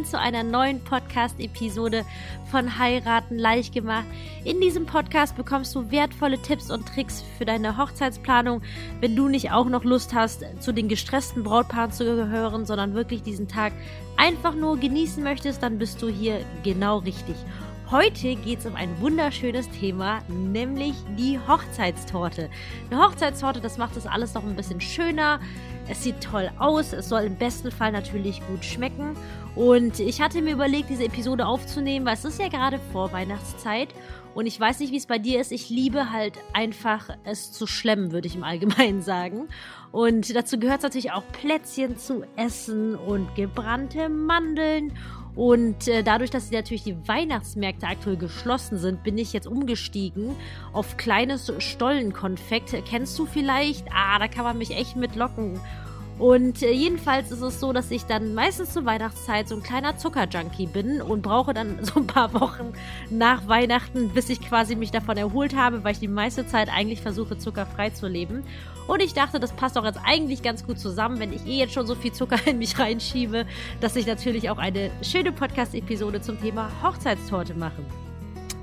willkommen zu einer neuen Podcast-Episode von Heiraten leicht gemacht. In diesem Podcast bekommst du wertvolle Tipps und Tricks für deine Hochzeitsplanung, wenn du nicht auch noch Lust hast, zu den gestressten Brautpaaren zu gehören, sondern wirklich diesen Tag einfach nur genießen möchtest, dann bist du hier genau richtig. Heute geht es um ein wunderschönes Thema, nämlich die Hochzeitstorte. Eine Hochzeitstorte, das macht das alles noch ein bisschen schöner. Es sieht toll aus, es soll im besten Fall natürlich gut schmecken. Und ich hatte mir überlegt, diese Episode aufzunehmen, weil es ist ja gerade vor Weihnachtszeit. Und ich weiß nicht, wie es bei dir ist. Ich liebe halt einfach es zu schlemmen, würde ich im Allgemeinen sagen. Und dazu gehört es natürlich auch Plätzchen zu essen und gebrannte Mandeln und äh, dadurch, dass natürlich die Weihnachtsmärkte aktuell geschlossen sind, bin ich jetzt umgestiegen auf kleines Stollenkonfekt. Kennst du vielleicht? Ah, da kann man mich echt mit locken. Und äh, jedenfalls ist es so, dass ich dann meistens zur Weihnachtszeit so ein kleiner Zuckerjunkie bin und brauche dann so ein paar Wochen nach Weihnachten, bis ich quasi mich davon erholt habe, weil ich die meiste Zeit eigentlich versuche, zuckerfrei zu leben. Und ich dachte, das passt doch jetzt eigentlich ganz gut zusammen, wenn ich eh jetzt schon so viel Zucker in mich reinschiebe, dass ich natürlich auch eine schöne Podcast-Episode zum Thema Hochzeitstorte mache.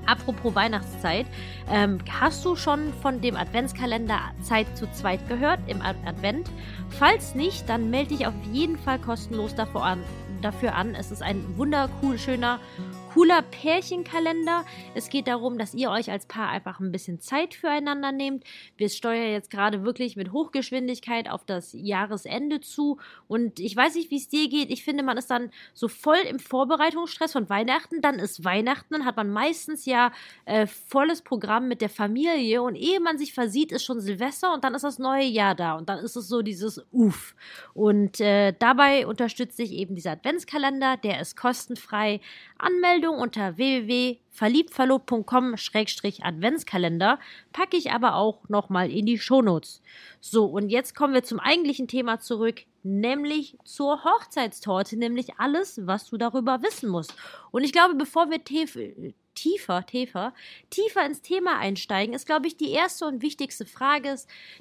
Apropos Weihnachtszeit, ähm, hast du schon von dem Adventskalender Zeit zu zweit gehört im Advent? Falls nicht, dann melde dich auf jeden Fall kostenlos dafür an. Dafür an. Es ist ein wundercool schöner cooler Pärchenkalender. Es geht darum, dass ihr euch als Paar einfach ein bisschen Zeit füreinander nehmt. Wir steuern jetzt gerade wirklich mit Hochgeschwindigkeit auf das Jahresende zu. Und ich weiß nicht, wie es dir geht. Ich finde, man ist dann so voll im Vorbereitungsstress von Weihnachten. Dann ist Weihnachten, dann hat man meistens ja äh, volles Programm mit der Familie. Und ehe man sich versieht, ist schon Silvester und dann ist das neue Jahr da. Und dann ist es so dieses Uff. Und äh, dabei unterstütze ich eben dieser Adventskalender. Der ist kostenfrei. Anmeldung Anmeldung unter www.verliebtverlobt.com-adventskalender packe ich aber auch nochmal in die Shownotes. So, und jetzt kommen wir zum eigentlichen Thema zurück, nämlich zur Hochzeitstorte, nämlich alles, was du darüber wissen musst. Und ich glaube, bevor wir tiefer, tiefer, tiefer ins Thema einsteigen, ist, glaube ich, die erste und wichtigste Frage,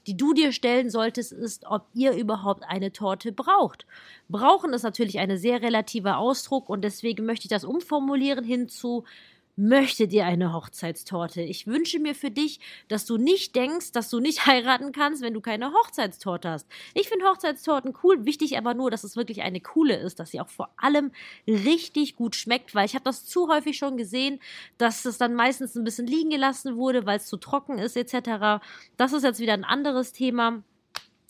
die du dir stellen solltest, ist, ob ihr überhaupt eine Torte braucht. Brauchen ist natürlich ein sehr relativer Ausdruck und deswegen möchte ich das umformulieren hinzu, möchte dir eine Hochzeitstorte. Ich wünsche mir für dich, dass du nicht denkst, dass du nicht heiraten kannst, wenn du keine Hochzeitstorte hast. Ich finde Hochzeitstorten cool, wichtig aber nur, dass es wirklich eine coole ist, dass sie auch vor allem richtig gut schmeckt, weil ich habe das zu häufig schon gesehen, dass es dann meistens ein bisschen liegen gelassen wurde, weil es zu trocken ist etc. Das ist jetzt wieder ein anderes Thema.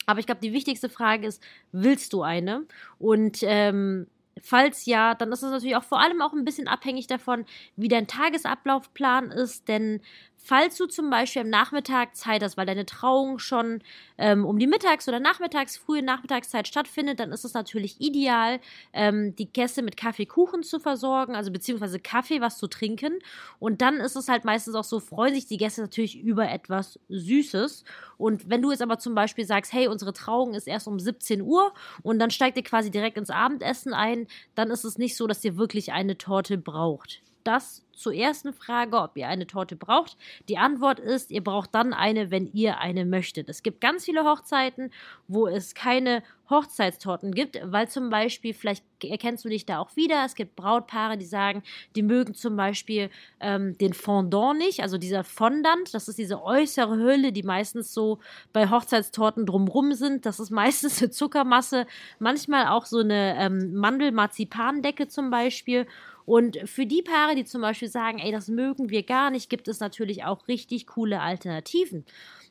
Aber ich glaube, die wichtigste Frage ist, willst du eine? Und ähm, Falls ja, dann ist es natürlich auch vor allem auch ein bisschen abhängig davon, wie dein Tagesablaufplan ist, denn Falls du zum Beispiel am Nachmittag Zeit hast, weil deine Trauung schon ähm, um die Mittags- oder Nachmittags-, frühe Nachmittagszeit stattfindet, dann ist es natürlich ideal, ähm, die Gäste mit Kaffee, Kuchen zu versorgen, also beziehungsweise Kaffee, was zu trinken. Und dann ist es halt meistens auch so, freuen sich die Gäste natürlich über etwas Süßes. Und wenn du jetzt aber zum Beispiel sagst, hey, unsere Trauung ist erst um 17 Uhr und dann steigt ihr quasi direkt ins Abendessen ein, dann ist es nicht so, dass ihr wirklich eine Torte braucht. Das zur ersten Frage, ob ihr eine Torte braucht. Die Antwort ist, ihr braucht dann eine, wenn ihr eine möchtet. Es gibt ganz viele Hochzeiten, wo es keine Hochzeitstorten gibt, weil zum Beispiel, vielleicht erkennst du dich da auch wieder, es gibt Brautpaare, die sagen, die mögen zum Beispiel ähm, den Fondant nicht, also dieser Fondant, das ist diese äußere Hülle, die meistens so bei Hochzeitstorten drumrum sind. Das ist meistens eine Zuckermasse, manchmal auch so eine ähm, Mandel-Marzipandecke zum Beispiel. Und für die Paare, die zum Beispiel sagen, ey, das mögen wir gar nicht, gibt es natürlich auch richtig coole Alternativen.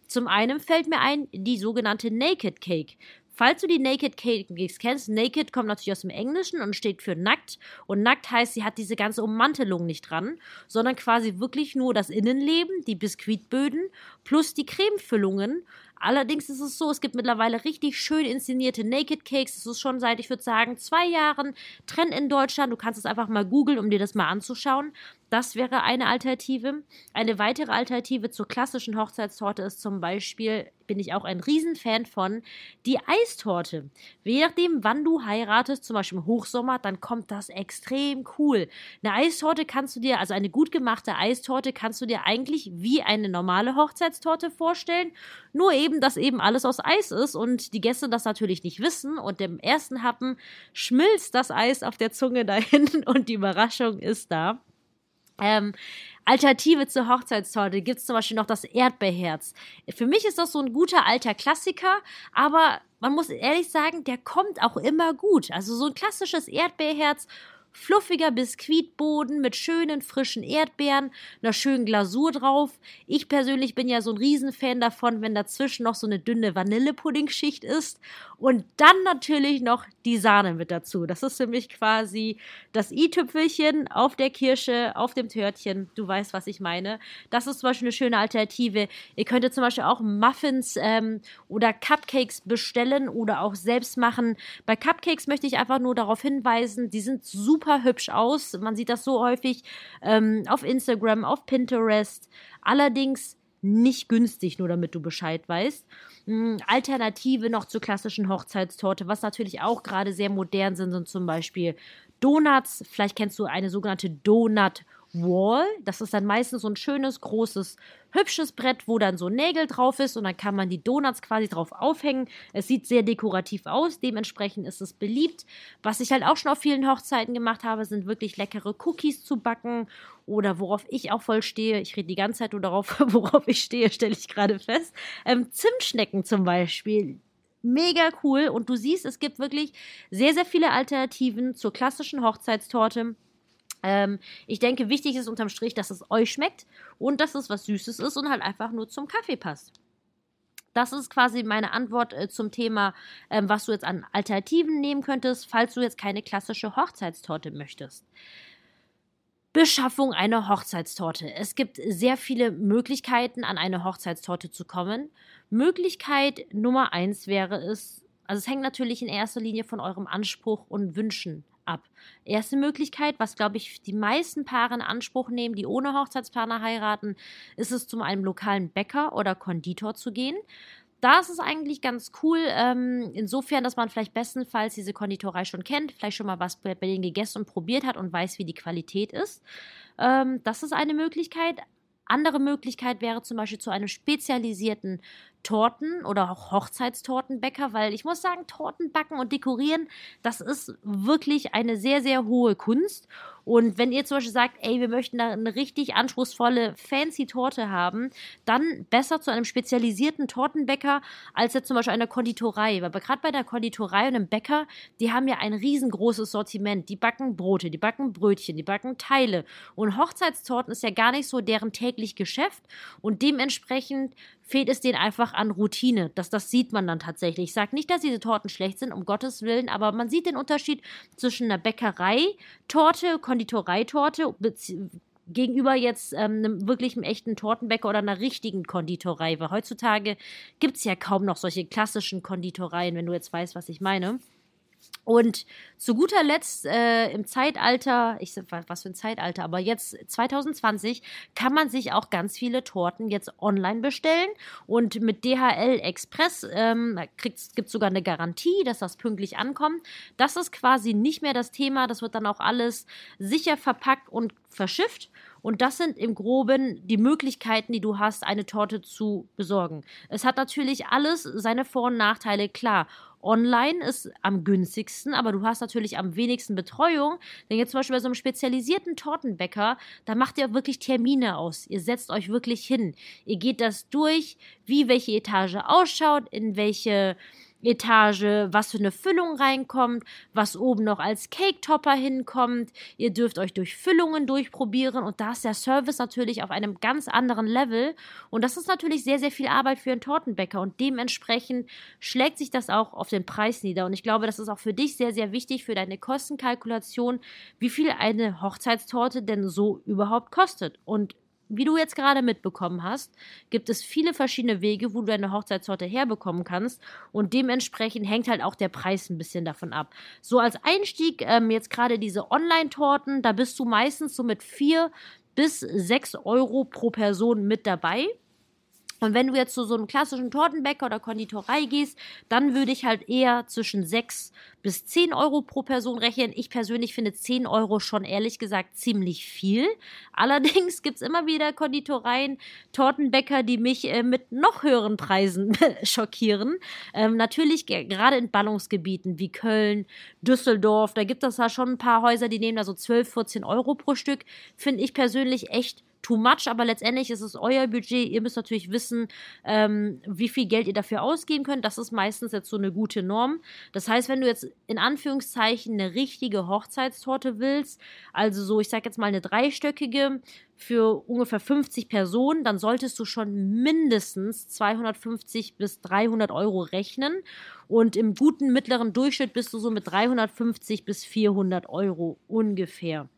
Zum einen fällt mir ein, die sogenannte Naked Cake. Falls du die Naked Cakes kennst, Naked kommt natürlich aus dem Englischen und steht für nackt. Und nackt heißt, sie hat diese ganze Ummantelung nicht dran, sondern quasi wirklich nur das Innenleben, die Biskuitböden plus die Cremefüllungen. Allerdings ist es so, es gibt mittlerweile richtig schön inszenierte Naked Cakes. Das ist schon seit, ich würde sagen, zwei Jahren Trend in Deutschland. Du kannst es einfach mal googeln, um dir das mal anzuschauen. Das wäre eine Alternative. Eine weitere Alternative zur klassischen Hochzeitstorte ist zum Beispiel, bin ich auch ein Riesenfan von, die Eistorte. Je nachdem, wann du heiratest, zum Beispiel im Hochsommer, dann kommt das extrem cool. Eine Eistorte kannst du dir, also eine gut gemachte Eistorte kannst du dir eigentlich wie eine normale Hochzeitstorte vorstellen. Nur eben, dass eben alles aus Eis ist und die Gäste das natürlich nicht wissen und im ersten Happen schmilzt das Eis auf der Zunge dahin und die Überraschung ist da. Ähm, Alternative zur Hochzeitstorte gibt es zum Beispiel noch das Erdbeerherz. Für mich ist das so ein guter alter Klassiker, aber man muss ehrlich sagen, der kommt auch immer gut. Also so ein klassisches Erdbeerherz fluffiger Biskuitboden mit schönen frischen Erdbeeren, einer schönen Glasur drauf. Ich persönlich bin ja so ein Riesenfan davon, wenn dazwischen noch so eine dünne Vanillepudding-Schicht ist und dann natürlich noch die Sahne mit dazu. Das ist für mich quasi das i-Tüpfelchen auf der Kirsche, auf dem Törtchen. Du weißt, was ich meine. Das ist zum Beispiel eine schöne Alternative. Ihr könntet zum Beispiel auch Muffins ähm, oder Cupcakes bestellen oder auch selbst machen. Bei Cupcakes möchte ich einfach nur darauf hinweisen, die sind super super hübsch aus. Man sieht das so häufig ähm, auf Instagram, auf Pinterest. Allerdings nicht günstig, nur damit du Bescheid weißt. Mhm, Alternative noch zur klassischen Hochzeitstorte, was natürlich auch gerade sehr modern sind, sind zum Beispiel Donuts. Vielleicht kennst du eine sogenannte Donut Wall. Das ist dann meistens so ein schönes, großes, hübsches Brett, wo dann so Nägel drauf ist und dann kann man die Donuts quasi drauf aufhängen. Es sieht sehr dekorativ aus, dementsprechend ist es beliebt. Was ich halt auch schon auf vielen Hochzeiten gemacht habe, sind wirklich leckere Cookies zu backen oder worauf ich auch voll stehe. Ich rede die ganze Zeit nur darauf, worauf ich stehe, stelle ich gerade fest. Ähm, Zimtschnecken zum Beispiel mega cool. Und du siehst, es gibt wirklich sehr, sehr viele Alternativen zur klassischen Hochzeitstorte. Ähm, ich denke, wichtig ist unterm Strich, dass es euch schmeckt und dass es was Süßes ist und halt einfach nur zum Kaffee passt. Das ist quasi meine Antwort äh, zum Thema, ähm, was du jetzt an Alternativen nehmen könntest, falls du jetzt keine klassische Hochzeitstorte möchtest. Beschaffung einer Hochzeitstorte. Es gibt sehr viele Möglichkeiten, an eine Hochzeitstorte zu kommen. Möglichkeit Nummer eins wäre es, also es hängt natürlich in erster Linie von eurem Anspruch und Wünschen ab. Erste Möglichkeit, was glaube ich die meisten Paare in Anspruch nehmen, die ohne Hochzeitspartner heiraten, ist es zu einem lokalen Bäcker oder Konditor zu gehen. Da ist es eigentlich ganz cool, ähm, insofern, dass man vielleicht bestenfalls diese Konditorei schon kennt, vielleicht schon mal was bei denen gegessen und probiert hat und weiß, wie die Qualität ist. Ähm, das ist eine Möglichkeit. Andere Möglichkeit wäre zum Beispiel zu einem spezialisierten Torten oder auch Hochzeitstortenbäcker, weil ich muss sagen, Torten backen und dekorieren, das ist wirklich eine sehr, sehr hohe Kunst. Und wenn ihr zum Beispiel sagt, ey, wir möchten da eine richtig anspruchsvolle, fancy Torte haben, dann besser zu einem spezialisierten Tortenbäcker als jetzt zum Beispiel einer Konditorei. Weil gerade bei der Konditorei und einem Bäcker, die haben ja ein riesengroßes Sortiment. Die backen Brote, die backen Brötchen, die backen Teile. Und Hochzeitstorten ist ja gar nicht so deren täglich Geschäft. Und dementsprechend fehlt es denen einfach an Routine. Das, das sieht man dann tatsächlich. Ich sage nicht, dass diese Torten schlecht sind, um Gottes Willen, aber man sieht den Unterschied zwischen einer Bäckerei-Torte, Konditoreitorte gegenüber jetzt ähm, einem wirklichen echten Tortenbäcker oder einer richtigen Konditorei. Weil heutzutage gibt es ja kaum noch solche klassischen Konditoreien, wenn du jetzt weißt, was ich meine. Und zu guter Letzt äh, im Zeitalter, ich was für ein Zeitalter, aber jetzt 2020 kann man sich auch ganz viele Torten jetzt online bestellen und mit DHL Express ähm, gibt es sogar eine Garantie, dass das pünktlich ankommt. Das ist quasi nicht mehr das Thema, das wird dann auch alles sicher verpackt und verschifft. Und das sind im Groben die Möglichkeiten, die du hast, eine Torte zu besorgen. Es hat natürlich alles seine Vor- und Nachteile, klar. Online ist am günstigsten, aber du hast natürlich am wenigsten Betreuung. Denn jetzt zum Beispiel bei so einem spezialisierten Tortenbäcker, da macht ihr wirklich Termine aus. Ihr setzt euch wirklich hin. Ihr geht das durch, wie welche Etage ausschaut, in welche Etage, was für eine Füllung reinkommt, was oben noch als Cake-Topper hinkommt. Ihr dürft euch durch Füllungen durchprobieren und da ist der Service natürlich auf einem ganz anderen Level. Und das ist natürlich sehr, sehr viel Arbeit für einen Tortenbäcker und dementsprechend schlägt sich das auch auf den Preis nieder. Und ich glaube, das ist auch für dich sehr, sehr wichtig für deine Kostenkalkulation, wie viel eine Hochzeitstorte denn so überhaupt kostet. Und wie du jetzt gerade mitbekommen hast, gibt es viele verschiedene Wege, wo du deine Hochzeitstorte herbekommen kannst. Und dementsprechend hängt halt auch der Preis ein bisschen davon ab. So als Einstieg, ähm, jetzt gerade diese Online-Torten, da bist du meistens so mit vier bis sechs Euro pro Person mit dabei. Und wenn du jetzt zu so einem klassischen Tortenbäcker oder Konditorei gehst, dann würde ich halt eher zwischen 6 bis 10 Euro pro Person rechnen. Ich persönlich finde 10 Euro schon ehrlich gesagt ziemlich viel. Allerdings gibt es immer wieder Konditoreien, Tortenbäcker, die mich äh, mit noch höheren Preisen schockieren. Ähm, natürlich gerade in Ballungsgebieten wie Köln, Düsseldorf, da gibt es da schon ein paar Häuser, die nehmen da so 12, 14 Euro pro Stück. Finde ich persönlich echt too much, aber letztendlich ist es euer Budget. Ihr müsst natürlich wissen, ähm, wie viel Geld ihr dafür ausgeben könnt. Das ist meistens jetzt so eine gute Norm. Das heißt, wenn du jetzt in Anführungszeichen eine richtige Hochzeitstorte willst, also so, ich sag jetzt mal eine dreistöckige, für ungefähr 50 Personen, dann solltest du schon mindestens 250 bis 300 Euro rechnen. Und im guten mittleren Durchschnitt bist du so mit 350 bis 400 Euro ungefähr.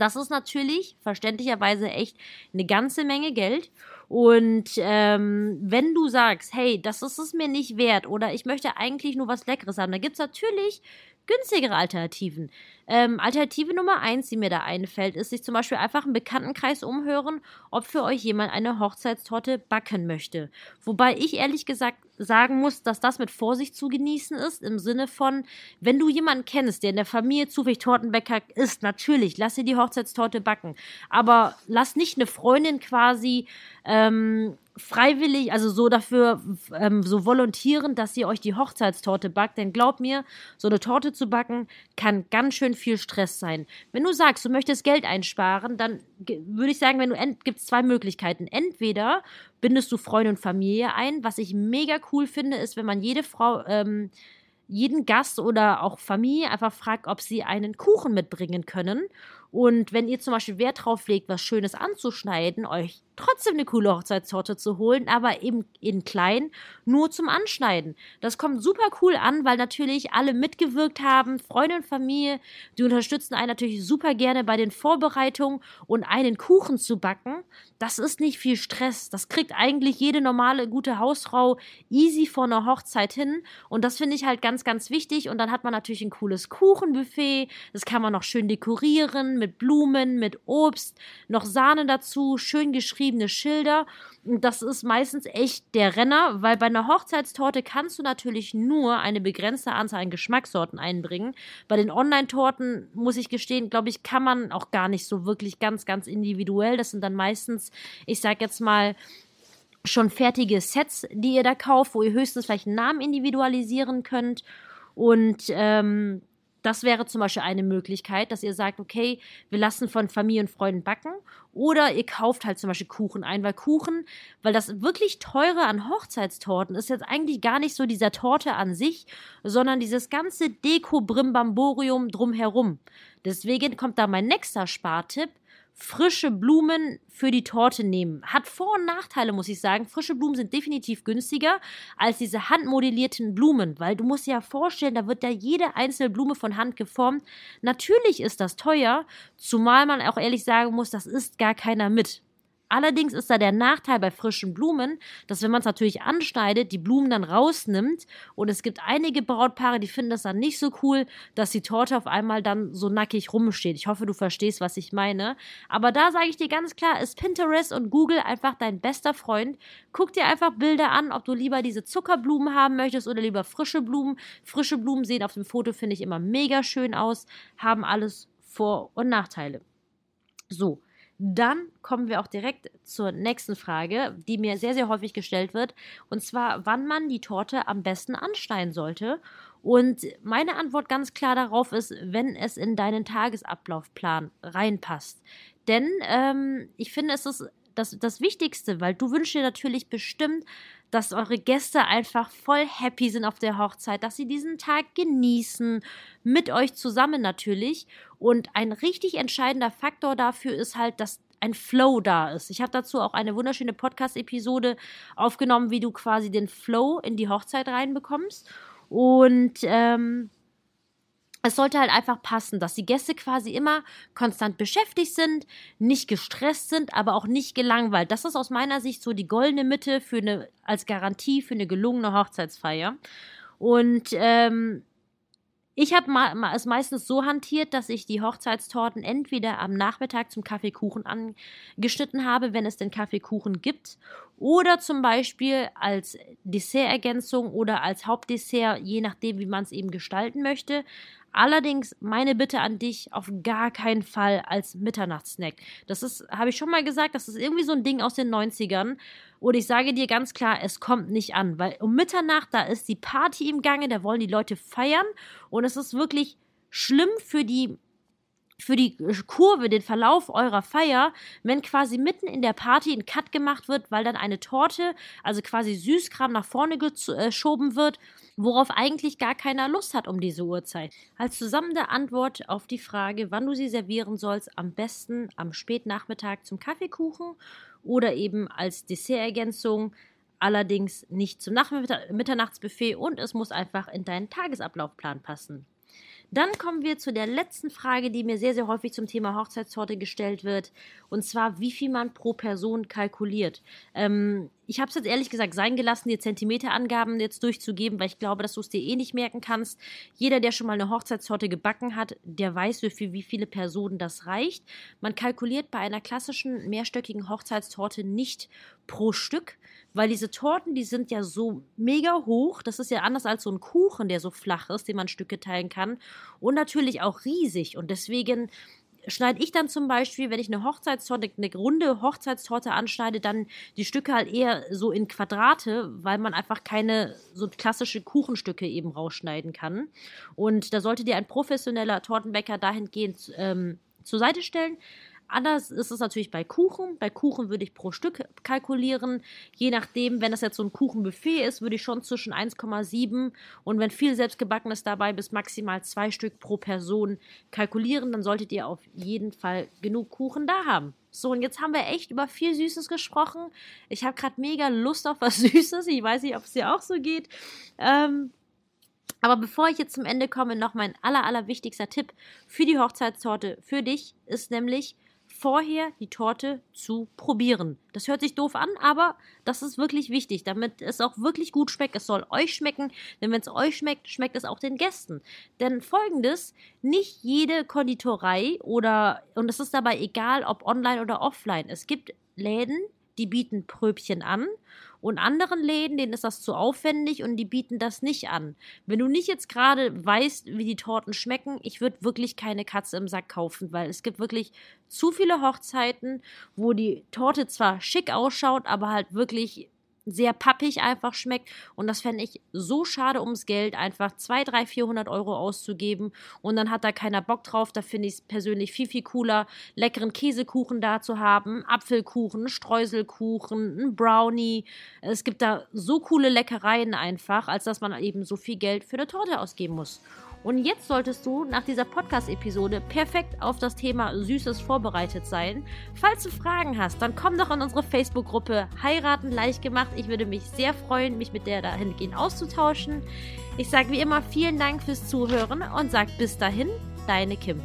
Das ist natürlich verständlicherweise echt eine ganze Menge Geld. Und ähm, wenn du sagst, hey, das ist es mir nicht wert oder ich möchte eigentlich nur was Leckeres haben, dann gibt es natürlich günstigere Alternativen. Ähm, Alternative Nummer eins, die mir da einfällt, ist sich zum Beispiel einfach im Bekanntenkreis umhören, ob für euch jemand eine Hochzeitstorte backen möchte. Wobei ich ehrlich gesagt sagen muss, dass das mit Vorsicht zu genießen ist, im Sinne von, wenn du jemanden kennst, der in der Familie zufällig Tortenbäcker ist, natürlich, lass dir die Hochzeitstorte backen. Aber lass nicht eine Freundin quasi ähm, freiwillig, also so dafür, ähm, so volontieren, dass ihr euch die Hochzeitstorte backt. Denn glaub mir, so eine Torte zu backen kann ganz schön viel Stress sein. Wenn du sagst, du möchtest Geld einsparen, dann würde ich sagen, wenn du gibt es zwei Möglichkeiten. Entweder bindest du Freunde und Familie ein. Was ich mega cool finde, ist, wenn man jede Frau ähm, jeden Gast oder auch Familie einfach fragt, ob sie einen Kuchen mitbringen können. Und wenn ihr zum Beispiel Wert drauf legt, was Schönes anzuschneiden, euch trotzdem eine coole Hochzeitstorte zu holen, aber eben in klein, nur zum Anschneiden. Das kommt super cool an, weil natürlich alle mitgewirkt haben, Freunde und Familie, die unterstützen einen natürlich super gerne bei den Vorbereitungen und einen Kuchen zu backen. Das ist nicht viel Stress. Das kriegt eigentlich jede normale gute Hausfrau easy vor einer Hochzeit hin und das finde ich halt ganz ganz wichtig und dann hat man natürlich ein cooles Kuchenbuffet, das kann man noch schön dekorieren mit Blumen, mit Obst, noch Sahne dazu, schön geschriebene Schilder. Und das ist meistens echt der Renner, weil bei einer Hochzeitstorte kannst du natürlich nur eine begrenzte Anzahl an Geschmackssorten einbringen. Bei den Online-Torten, muss ich gestehen, glaube ich, kann man auch gar nicht so wirklich ganz, ganz individuell. Das sind dann meistens, ich sag jetzt mal, schon fertige Sets, die ihr da kauft, wo ihr höchstens vielleicht einen Namen individualisieren könnt. Und ähm, das wäre zum Beispiel eine Möglichkeit, dass ihr sagt, okay, wir lassen von Familie und Freunden backen. Oder ihr kauft halt zum Beispiel Kuchen ein, weil Kuchen, weil das wirklich teure an Hochzeitstorten ist jetzt eigentlich gar nicht so dieser Torte an sich, sondern dieses ganze Deko-Brimbamborium drumherum. Deswegen kommt da mein nächster Spartipp frische Blumen für die Torte nehmen. Hat Vor- und Nachteile, muss ich sagen. Frische Blumen sind definitiv günstiger als diese handmodellierten Blumen, weil du musst dir ja vorstellen, da wird ja jede einzelne Blume von Hand geformt. Natürlich ist das teuer, zumal man auch ehrlich sagen muss, das isst gar keiner mit. Allerdings ist da der Nachteil bei frischen Blumen, dass wenn man es natürlich anschneidet, die Blumen dann rausnimmt und es gibt einige Brautpaare, die finden das dann nicht so cool, dass die Torte auf einmal dann so nackig rumsteht. Ich hoffe, du verstehst, was ich meine. Aber da sage ich dir ganz klar, ist Pinterest und Google einfach dein bester Freund. Guck dir einfach Bilder an, ob du lieber diese Zuckerblumen haben möchtest oder lieber frische Blumen. Frische Blumen sehen auf dem Foto, finde ich, immer mega schön aus, haben alles Vor- und Nachteile. So, dann kommen wir auch direkt zur nächsten Frage, die mir sehr, sehr häufig gestellt wird. Und zwar, wann man die Torte am besten anschneiden sollte. Und meine Antwort ganz klar darauf ist, wenn es in deinen Tagesablaufplan reinpasst. Denn ähm, ich finde, es ist das, das Wichtigste, weil du wünschst dir natürlich bestimmt, dass eure Gäste einfach voll happy sind auf der Hochzeit, dass sie diesen Tag genießen, mit euch zusammen natürlich. Und ein richtig entscheidender Faktor dafür ist halt, dass ein Flow da ist. Ich habe dazu auch eine wunderschöne Podcast-Episode aufgenommen, wie du quasi den Flow in die Hochzeit reinbekommst. Und ähm, es sollte halt einfach passen, dass die Gäste quasi immer konstant beschäftigt sind, nicht gestresst sind, aber auch nicht gelangweilt. Das ist aus meiner Sicht so die goldene Mitte für eine, als Garantie für eine gelungene Hochzeitsfeier. Und ähm, ich habe es meistens so hantiert, dass ich die Hochzeitstorten entweder am Nachmittag zum Kaffeekuchen angeschnitten habe, wenn es den Kaffeekuchen gibt, oder zum Beispiel als Dessertergänzung oder als Hauptdessert, je nachdem, wie man es eben gestalten möchte, Allerdings meine Bitte an dich auf gar keinen Fall als Mitternachtssnack. Das ist, habe ich schon mal gesagt, das ist irgendwie so ein Ding aus den 90ern. Und ich sage dir ganz klar, es kommt nicht an, weil um Mitternacht, da ist die Party im Gange, da wollen die Leute feiern und es ist wirklich schlimm für die für die Kurve, den Verlauf eurer Feier, wenn quasi mitten in der Party ein Cut gemacht wird, weil dann eine Torte, also quasi Süßkram nach vorne geschoben wird, worauf eigentlich gar keiner Lust hat um diese Uhrzeit. Als zusammenhängende Antwort auf die Frage, wann du sie servieren sollst, am besten am Spätnachmittag zum Kaffeekuchen oder eben als Dessertergänzung allerdings nicht zum Mitternachtsbuffet und es muss einfach in deinen Tagesablaufplan passen. Dann kommen wir zu der letzten Frage, die mir sehr, sehr häufig zum Thema Hochzeitstorte gestellt wird. Und zwar, wie viel man pro Person kalkuliert. Ähm, ich habe es jetzt ehrlich gesagt sein gelassen, dir Zentimeterangaben jetzt durchzugeben, weil ich glaube, dass du es dir eh nicht merken kannst. Jeder, der schon mal eine Hochzeitstorte gebacken hat, der weiß, für wie viele Personen das reicht. Man kalkuliert bei einer klassischen mehrstöckigen Hochzeitstorte nicht pro Stück, weil diese Torten, die sind ja so mega hoch. Das ist ja anders als so ein Kuchen, der so flach ist, den man Stücke teilen kann. Und natürlich auch riesig. Und deswegen schneide ich dann zum Beispiel, wenn ich eine Hochzeitstorte, eine runde Hochzeitstorte anschneide, dann die Stücke halt eher so in Quadrate, weil man einfach keine so klassische Kuchenstücke eben rausschneiden kann. Und da sollte dir ein professioneller Tortenbäcker dahingehend ähm, zur Seite stellen, Anders ist es natürlich bei Kuchen. Bei Kuchen würde ich pro Stück kalkulieren. Je nachdem, wenn das jetzt so ein Kuchenbuffet ist, würde ich schon zwischen 1,7 und wenn viel selbstgebackenes dabei bis maximal zwei Stück pro Person kalkulieren. Dann solltet ihr auf jeden Fall genug Kuchen da haben. So, und jetzt haben wir echt über viel Süßes gesprochen. Ich habe gerade mega Lust auf was Süßes. Ich weiß nicht, ob es dir auch so geht. Ähm, aber bevor ich jetzt zum Ende komme, noch mein aller, aller wichtigster Tipp für die Hochzeitstorte für dich ist nämlich, vorher die Torte zu probieren. Das hört sich doof an, aber das ist wirklich wichtig, damit es auch wirklich gut schmeckt. Es soll euch schmecken, denn wenn es euch schmeckt, schmeckt es auch den Gästen. Denn folgendes, nicht jede Konditorei oder, und es ist dabei egal, ob online oder offline, es gibt Läden, die bieten Pröbchen an und anderen Läden, denen ist das zu aufwendig und die bieten das nicht an. Wenn du nicht jetzt gerade weißt, wie die Torten schmecken, ich würde wirklich keine Katze im Sack kaufen, weil es gibt wirklich zu viele Hochzeiten, wo die Torte zwar schick ausschaut, aber halt wirklich sehr pappig einfach schmeckt. Und das fände ich so schade ums Geld, einfach 2, 3, 400 Euro auszugeben. Und dann hat da keiner Bock drauf. Da finde ich es persönlich viel, viel cooler, leckeren Käsekuchen da zu haben, Apfelkuchen, Streuselkuchen, ein Brownie. Es gibt da so coole Leckereien einfach, als dass man eben so viel Geld für eine Torte ausgeben muss. Und jetzt solltest du nach dieser Podcast-Episode perfekt auf das Thema Süßes vorbereitet sein. Falls du Fragen hast, dann komm doch in unsere Facebook-Gruppe Heiraten leicht gemacht. Ich würde mich sehr freuen, mich mit der dahingehend auszutauschen. Ich sage wie immer vielen Dank fürs Zuhören und sag bis dahin, deine Kim.